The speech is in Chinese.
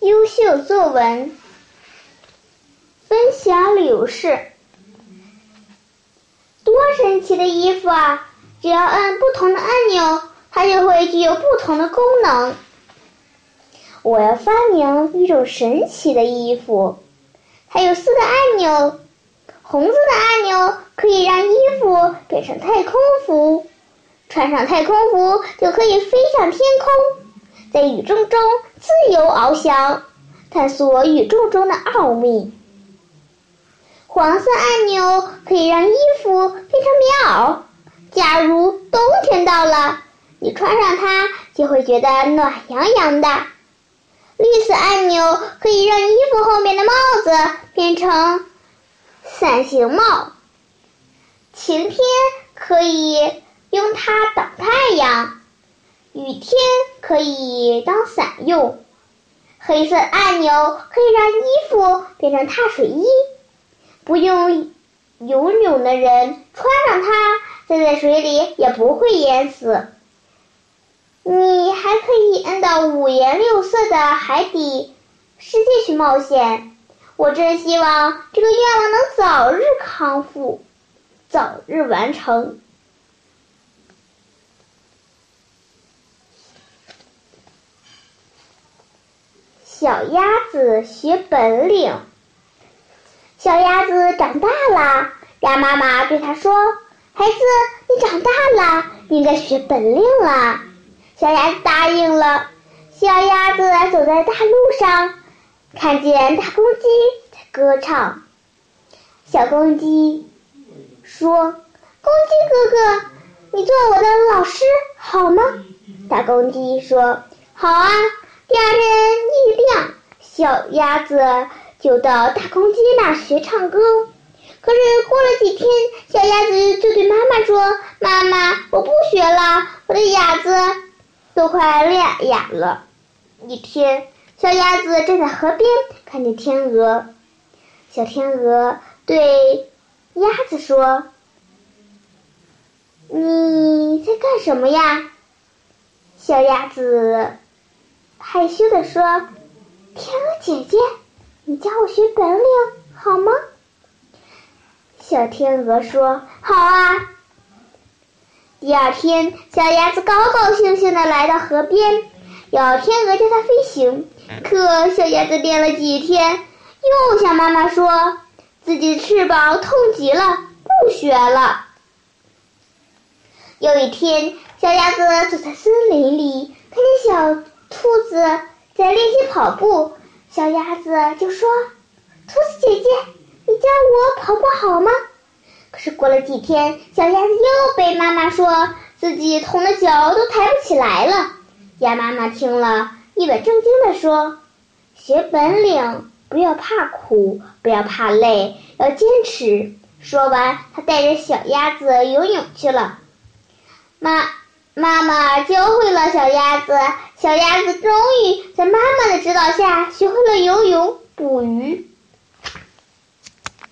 优秀作文分享柳氏，多神奇的衣服啊！只要按不同的按钮，它就会具有不同的功能。我要发明一种神奇的衣服，它有四个按钮。红色的按钮可以让衣服变成太空服，穿上太空服就可以飞上天空，在宇宙中自由翱翔，探索宇宙中的奥秘。黄色按钮可以让衣服变成棉袄，假如冬天到了，你穿上它就会觉得暖洋洋的。绿色按钮可以让衣服后面的帽子变成伞形帽。晴天可以用它挡太阳，雨天可以当伞用。黑色按钮可以让衣服变成踏水衣，不用游泳的人穿上它，站在水里也不会淹死。你还可以摁到五颜六色的海底世界去冒险。我真希望这个愿望能早日康复，早日完成。小鸭子学本领。小鸭子长大了，鸭妈妈对它说：“孩子，你长大了，应该学本领了。”小鸭子答应了。小鸭子走在大路上，看见大公鸡在歌唱。小公鸡说：“公鸡哥哥，你做我的老师好吗？”大公鸡说：“好啊。”第二天一，小鸭子就到大公鸡那学唱歌。可是过了几天，小鸭子就对妈妈说：“妈妈，我不学了，我的哑子。”都快练哑了。一天，小鸭子站在河边，看见天鹅。小天鹅对鸭子说：“你在干什么呀？”小鸭子害羞地说：“天姐姐，你教我学本领好吗？”小天鹅说：“好啊。”第二天，小鸭子高高兴兴地来到河边，要天鹅教它飞行。可小鸭子练了几天，又向妈妈说自己的翅膀痛极了，不学了。有一天，小鸭子走在森林里，看见小兔子在练习跑步，小鸭子就说：“兔子姐姐，你教我跑步好吗？”可是过了几天，小鸭子又被妈妈说自己痛的脚都抬不起来了。鸭妈妈听了一本正经地说：“学本领不要怕苦，不要怕累，要坚持。”说完，她带着小鸭子游泳去了。妈妈妈教会了小鸭子，小鸭子终于在妈妈的指导下学会了游泳、捕鱼。